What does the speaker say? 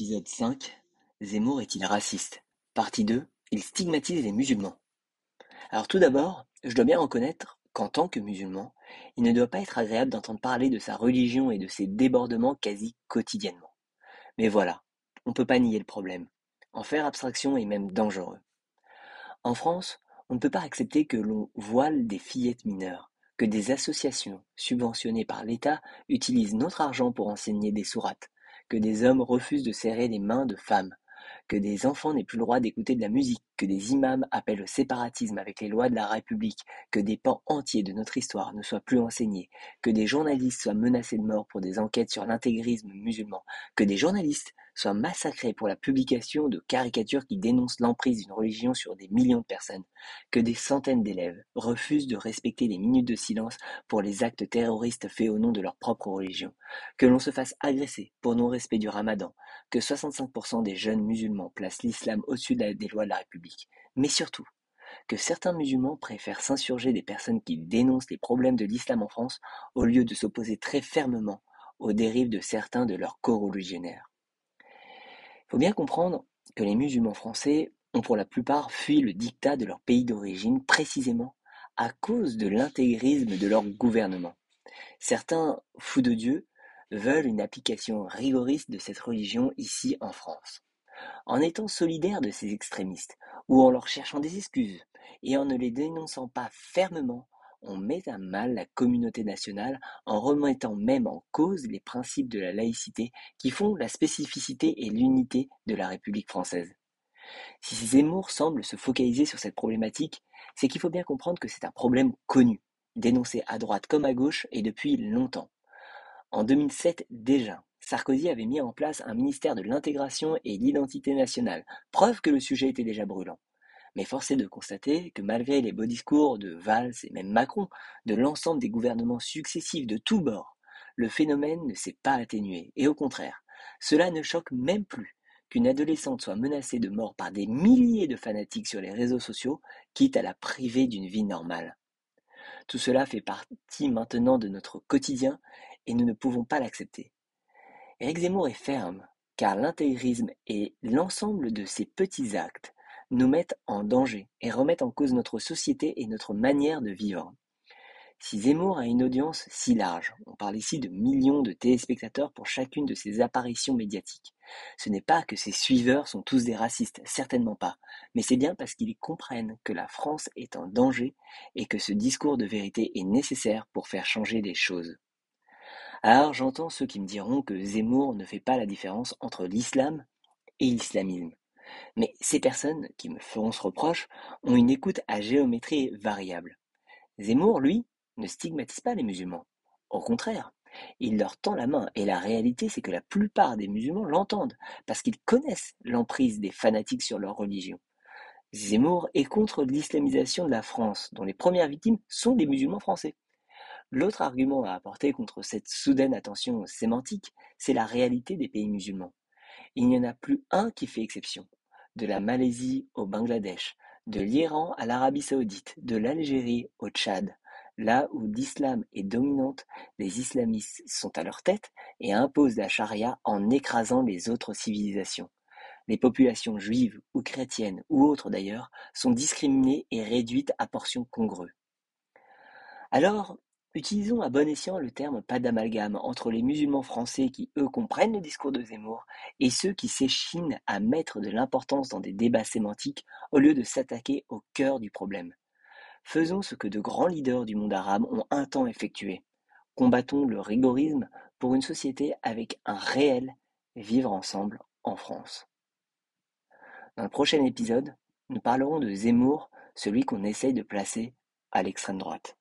Épisode 5 Zemmour est-il raciste? Partie 2 Il stigmatise les musulmans. Alors tout d'abord, je dois bien reconnaître qu'en tant que musulman, il ne doit pas être agréable d'entendre parler de sa religion et de ses débordements quasi quotidiennement. Mais voilà, on ne peut pas nier le problème. En faire abstraction est même dangereux. En France, on ne peut pas accepter que l'on voile des fillettes mineures, que des associations subventionnées par l'État utilisent notre argent pour enseigner des sourates, que des hommes refusent de serrer les mains de femmes, que des enfants n'aient plus le droit d'écouter de la musique, que des imams appellent au séparatisme avec les lois de la République, que des pans entiers de notre histoire ne soient plus enseignés, que des journalistes soient menacés de mort pour des enquêtes sur l'intégrisme musulman, que des journalistes soient massacrés pour la publication de caricatures qui dénoncent l'emprise d'une religion sur des millions de personnes, que des centaines d'élèves refusent de respecter les minutes de silence pour les actes terroristes faits au nom de leur propre religion, que l'on se fasse agresser pour non-respect du ramadan, que 65% des jeunes musulmans placent l'islam au-dessus des lois de la République, mais surtout que certains musulmans préfèrent s'insurger des personnes qui dénoncent les problèmes de l'islam en France au lieu de s'opposer très fermement aux dérives de certains de leurs co-religionnaires. Faut bien comprendre que les musulmans français ont pour la plupart fui le dictat de leur pays d'origine précisément à cause de l'intégrisme de leur gouvernement. Certains fous de Dieu veulent une application rigoriste de cette religion ici en France. En étant solidaires de ces extrémistes, ou en leur cherchant des excuses, et en ne les dénonçant pas fermement, on met à mal la communauté nationale en remettant même en cause les principes de la laïcité qui font la spécificité et l'unité de la République française. Si Zemmour semble se focaliser sur cette problématique, c'est qu'il faut bien comprendre que c'est un problème connu, dénoncé à droite comme à gauche et depuis longtemps. En 2007 déjà, Sarkozy avait mis en place un ministère de l'intégration et l'identité nationale, preuve que le sujet était déjà brûlant. Mais force est de constater que malgré les beaux discours de Valls et même Macron, de l'ensemble des gouvernements successifs de tous bords, le phénomène ne s'est pas atténué, et au contraire, cela ne choque même plus qu'une adolescente soit menacée de mort par des milliers de fanatiques sur les réseaux sociaux, quitte à la priver d'une vie normale. Tout cela fait partie maintenant de notre quotidien et nous ne pouvons pas l'accepter. Éric Zemmour est ferme, car l'intégrisme et l'ensemble de ses petits actes nous mettent en danger et remettent en cause notre société et notre manière de vivre. Si Zemmour a une audience si large, on parle ici de millions de téléspectateurs pour chacune de ses apparitions médiatiques, ce n'est pas que ses suiveurs sont tous des racistes, certainement pas, mais c'est bien parce qu'ils comprennent que la France est en danger et que ce discours de vérité est nécessaire pour faire changer les choses. Alors j'entends ceux qui me diront que Zemmour ne fait pas la différence entre l'islam et l'islamisme. Mais ces personnes qui me feront ce reproche ont une écoute à géométrie variable. Zemmour, lui, ne stigmatise pas les musulmans. Au contraire, il leur tend la main, et la réalité c'est que la plupart des musulmans l'entendent, parce qu'ils connaissent l'emprise des fanatiques sur leur religion. Zemmour est contre l'islamisation de la France, dont les premières victimes sont des musulmans français. L'autre argument à apporter contre cette soudaine attention sémantique, c'est la réalité des pays musulmans. Il n'y en a plus un qui fait exception. De la Malaisie au Bangladesh, de l'Iran à l'Arabie saoudite, de l'Algérie au Tchad, Là où l'islam est dominante, les islamistes sont à leur tête et imposent la charia en écrasant les autres civilisations. Les populations juives ou chrétiennes ou autres d'ailleurs sont discriminées et réduites à portions congrues. Alors, utilisons à bon escient le terme pas d'amalgame entre les musulmans français qui, eux, comprennent le discours de Zemmour et ceux qui s'échinent à mettre de l'importance dans des débats sémantiques au lieu de s'attaquer au cœur du problème. Faisons ce que de grands leaders du monde arabe ont un temps effectué. Combattons le rigorisme pour une société avec un réel vivre ensemble en France. Dans le prochain épisode, nous parlerons de Zemmour, celui qu'on essaye de placer à l'extrême droite.